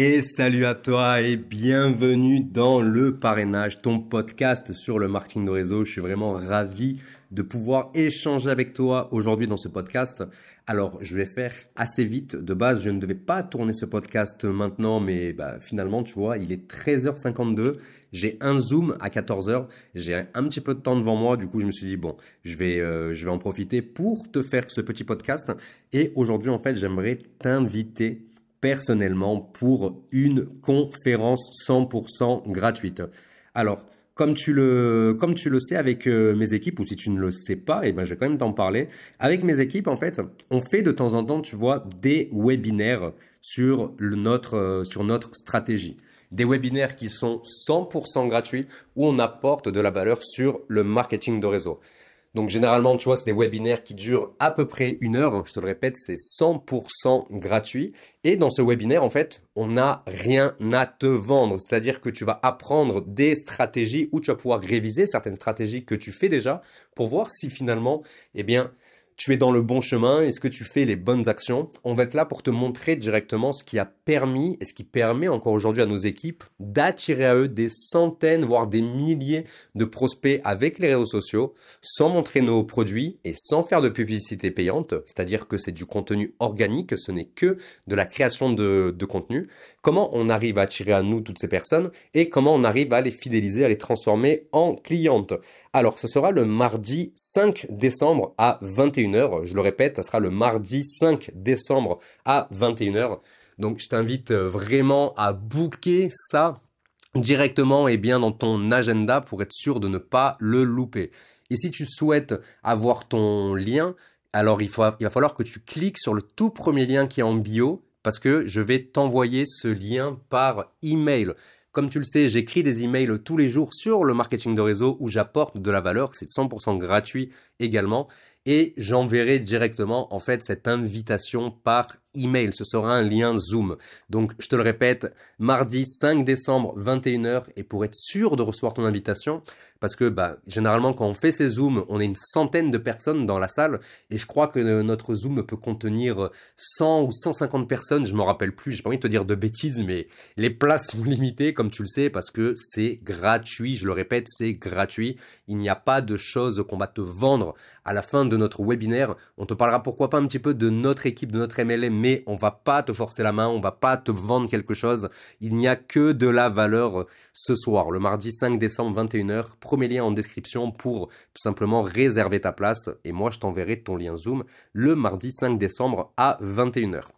Et salut à toi et bienvenue dans le parrainage, ton podcast sur le marketing de réseau. Je suis vraiment ravi de pouvoir échanger avec toi aujourd'hui dans ce podcast. Alors, je vais faire assez vite. De base, je ne devais pas tourner ce podcast maintenant, mais bah, finalement, tu vois, il est 13h52. J'ai un Zoom à 14h. J'ai un petit peu de temps devant moi. Du coup, je me suis dit, bon, je vais, euh, je vais en profiter pour te faire ce petit podcast. Et aujourd'hui, en fait, j'aimerais t'inviter personnellement pour une conférence 100% gratuite. Alors, comme tu le, comme tu le sais avec euh, mes équipes, ou si tu ne le sais pas, et eh ben, je vais quand même t'en parler. Avec mes équipes, en fait, on fait de temps en temps, tu vois, des webinaires sur, notre, euh, sur notre stratégie. Des webinaires qui sont 100% gratuits, où on apporte de la valeur sur le marketing de réseau. Donc généralement, tu vois, c'est des webinaires qui durent à peu près une heure. Je te le répète, c'est 100% gratuit. Et dans ce webinaire, en fait, on n'a rien à te vendre. C'est-à-dire que tu vas apprendre des stratégies où tu vas pouvoir réviser certaines stratégies que tu fais déjà pour voir si finalement, eh bien, tu es dans le bon chemin, est-ce que tu fais les bonnes actions? On va être là pour te montrer directement ce qui a permis et ce qui permet encore aujourd'hui à nos équipes d'attirer à eux des centaines, voire des milliers de prospects avec les réseaux sociaux, sans montrer nos produits et sans faire de publicité payante, c'est-à-dire que c'est du contenu organique, ce n'est que de la création de, de contenu. Comment on arrive à attirer à nous toutes ces personnes et comment on arrive à les fidéliser, à les transformer en clientes? Alors, ce sera le mardi 5 décembre à 21h. Je le répète, ça sera le mardi 5 décembre à 21h. Donc, je t'invite euh, vraiment à booker ça directement et bien dans ton agenda pour être sûr de ne pas le louper. Et si tu souhaites avoir ton lien, alors il, il va falloir que tu cliques sur le tout premier lien qui est en bio parce que je vais t'envoyer ce lien par email. Comme tu le sais, j'écris des emails tous les jours sur le marketing de réseau où j'apporte de la valeur. C'est 100% gratuit également. Et j'enverrai directement, en fait, cette invitation par email. Ce sera un lien Zoom. Donc, je te le répète, mardi 5 décembre, 21h. Et pour être sûr de recevoir ton invitation, parce que bah, généralement quand on fait ces zooms, on est une centaine de personnes dans la salle et je crois que notre zoom peut contenir 100 ou 150 personnes, je me rappelle plus, j'ai pas envie de te dire de bêtises mais les places sont limitées comme tu le sais parce que c'est gratuit, je le répète, c'est gratuit. Il n'y a pas de choses qu'on va te vendre à la fin de notre webinaire. On te parlera pourquoi pas un petit peu de notre équipe, de notre MLM, mais on va pas te forcer la main, on va pas te vendre quelque chose. Il n'y a que de la valeur ce soir, le mardi 5 décembre 21h premier lien en description pour tout simplement réserver ta place et moi je t'enverrai ton lien Zoom le mardi 5 décembre à 21h.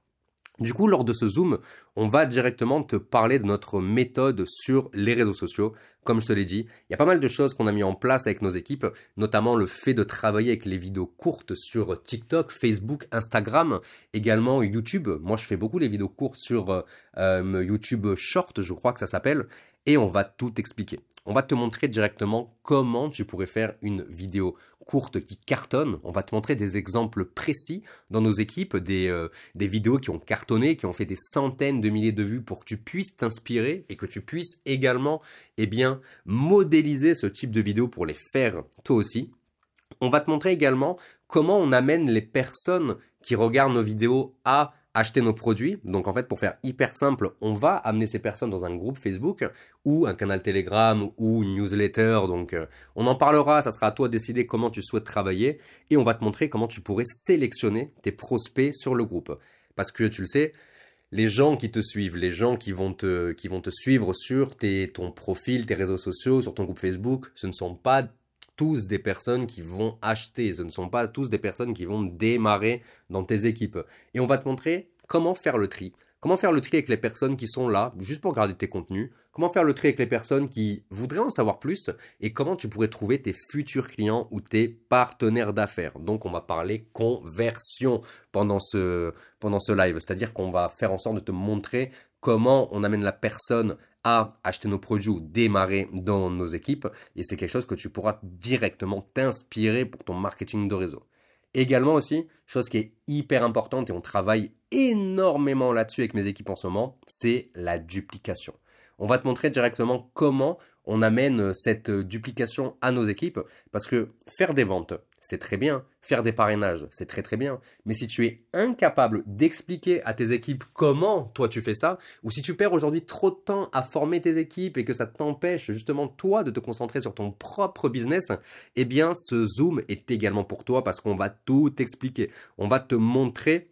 Du coup, lors de ce Zoom, on va directement te parler de notre méthode sur les réseaux sociaux. Comme je te l'ai dit, il y a pas mal de choses qu'on a mis en place avec nos équipes, notamment le fait de travailler avec les vidéos courtes sur TikTok, Facebook, Instagram, également YouTube. Moi, je fais beaucoup les vidéos courtes sur euh, YouTube Short, je crois que ça s'appelle, et on va tout expliquer. On va te montrer directement comment tu pourrais faire une vidéo courte qui cartonne. On va te montrer des exemples précis dans nos équipes, des, euh, vidéos qui ont cartonné, qui ont fait des centaines de milliers de vues pour que tu puisses t'inspirer et que tu puisses également eh modéliser ce type de vidéos pour les faire toi aussi. On va te montrer également comment on amène les personnes qui regardent nos vidéos à acheter nos produits. Donc en fait, pour faire hyper simple, on va amener ces personnes dans un groupe Facebook ou un canal Telegram ou une newsletter. Donc euh, on en parlera, ça sera à toi de décider comment tu souhaites travailler et on va te montrer comment tu pourrais sélectionner tes prospects sur le groupe. Parce que tu le sais, les gens qui te suivent, les gens qui vont te, qui vont te suivre sur tes, ton profil, tes réseaux sociaux, sur ton groupe Facebook, ce ne sont pas tous des personnes qui vont acheter, ce ne sont pas tous des personnes qui vont démarrer dans tes équipes. Et on va te montrer comment faire le tri. Comment faire le tri avec les personnes qui sont là juste pour garder tes contenus Comment faire le tri avec les personnes qui voudraient en savoir plus Et comment tu pourrais trouver tes futurs clients ou tes partenaires d'affaires Donc on va parler conversion pendant ce, pendant ce live. C'est-à-dire qu'on va faire en sorte de te montrer comment on amène la personne à acheter nos produits ou démarrer dans nos équipes. Et c'est quelque chose que tu pourras directement t'inspirer pour ton marketing de réseau. Également aussi, chose qui est hyper importante et on travaille énormément là-dessus avec mes équipes en ce moment, c'est la duplication. On va te montrer directement comment on amène cette duplication à nos équipes parce que faire des ventes, c'est très bien. Faire des parrainages, c'est très très bien. Mais si tu es incapable d'expliquer à tes équipes comment toi tu fais ça, ou si tu perds aujourd'hui trop de temps à former tes équipes et que ça t'empêche justement toi de te concentrer sur ton propre business, eh bien ce Zoom est également pour toi parce qu'on va tout expliquer. On va te montrer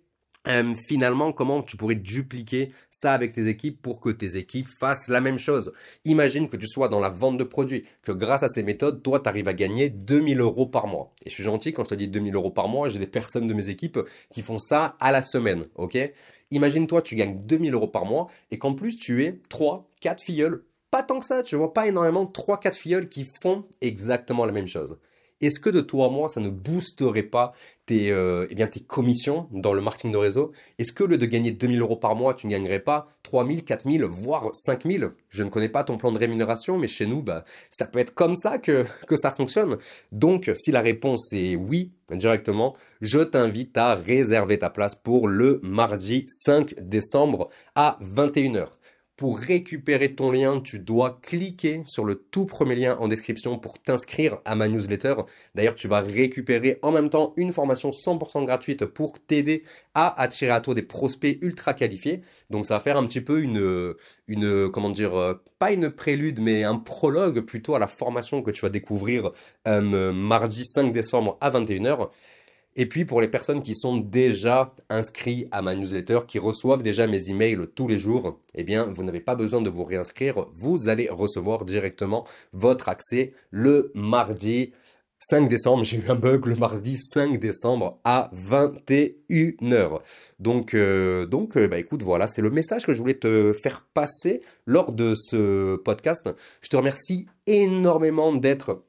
euh, finalement, comment tu pourrais dupliquer ça avec tes équipes pour que tes équipes fassent la même chose? Imagine que tu sois dans la vente de produits, que grâce à ces méthodes, toi, tu arrives à gagner 2000 euros par mois. Et je suis gentil quand je te dis 2000 euros par mois, j'ai des personnes de mes équipes qui font ça à la semaine, ok? Imagine-toi, tu gagnes 2000 euros par mois et qu'en plus, tu es 3, 4 filleuls, pas tant que ça, tu vois, pas énormément, 3, 4 filleuls qui font exactement la même chose est-ce que de toi à moi, ça ne boosterait pas tes, euh, eh commissions dans le marketing de réseau? Est-ce que le de gagner 2000 euros par mois, tu ne gagnerais pas 3000, 4000, voire 5000 Je ne connais pas ton plan de rémunération, mais chez nous, bah, ça peut être comme ça que, que ça fonctionne. Donc, si la réponse est oui, directement, je t'invite à réserver ta place pour le mardi 5 décembre à 21h. Pour récupérer ton lien, tu dois cliquer sur le tout premier lien en description pour t'inscrire à ma newsletter. D'ailleurs, tu vas récupérer en même temps une formation 100% gratuite pour t'aider à attirer à toi des prospects ultra qualifiés. Donc ça va faire un petit peu une, une comment dire, euh, pas une prélude, mais un prologue plutôt à la formation que tu vas découvrir euh, mardi 5 décembre à 21h. Et puis pour les personnes qui sont déjà inscrits à ma newsletter, qui reçoivent déjà mes emails tous les jours, eh bien vous n'avez pas besoin de vous réinscrire, vous allez recevoir directement votre accès le mardi 5 décembre, j'ai eu un bug le mardi 5 décembre à 21h. Donc, euh, donc euh, bah, écoute, voilà, c'est le message que je voulais te faire passer lors de ce podcast. Je te remercie énormément d'être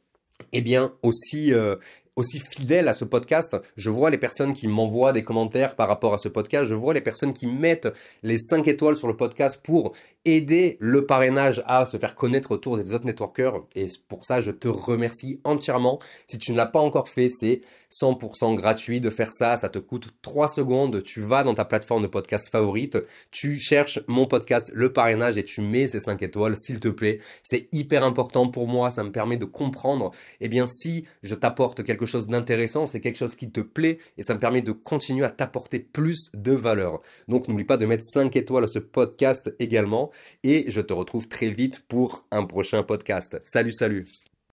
eh bien aussi euh, aussi fidèle à ce podcast. Je vois les personnes qui m'envoient des commentaires par rapport à ce podcast. Je vois les personnes qui mettent les 5 étoiles sur le podcast pour aider le parrainage à se faire connaître autour des autres networkers. Et pour ça, je te remercie entièrement. Si tu ne l'as pas encore fait, c'est 100% gratuit de faire ça. Ça te coûte 3 secondes. Tu vas dans ta plateforme de podcast favorite. Tu cherches mon podcast, le parrainage, et tu mets ces 5 étoiles, s'il te plaît. C'est hyper important pour moi. Ça me permet de comprendre, eh bien, si je t'apporte quelque d'intéressant, c'est quelque chose qui te plaît et ça me permet de continuer à t'apporter plus de valeur. Donc n'oublie pas de mettre 5 étoiles à ce podcast également et je te retrouve très vite pour un prochain podcast. Salut, salut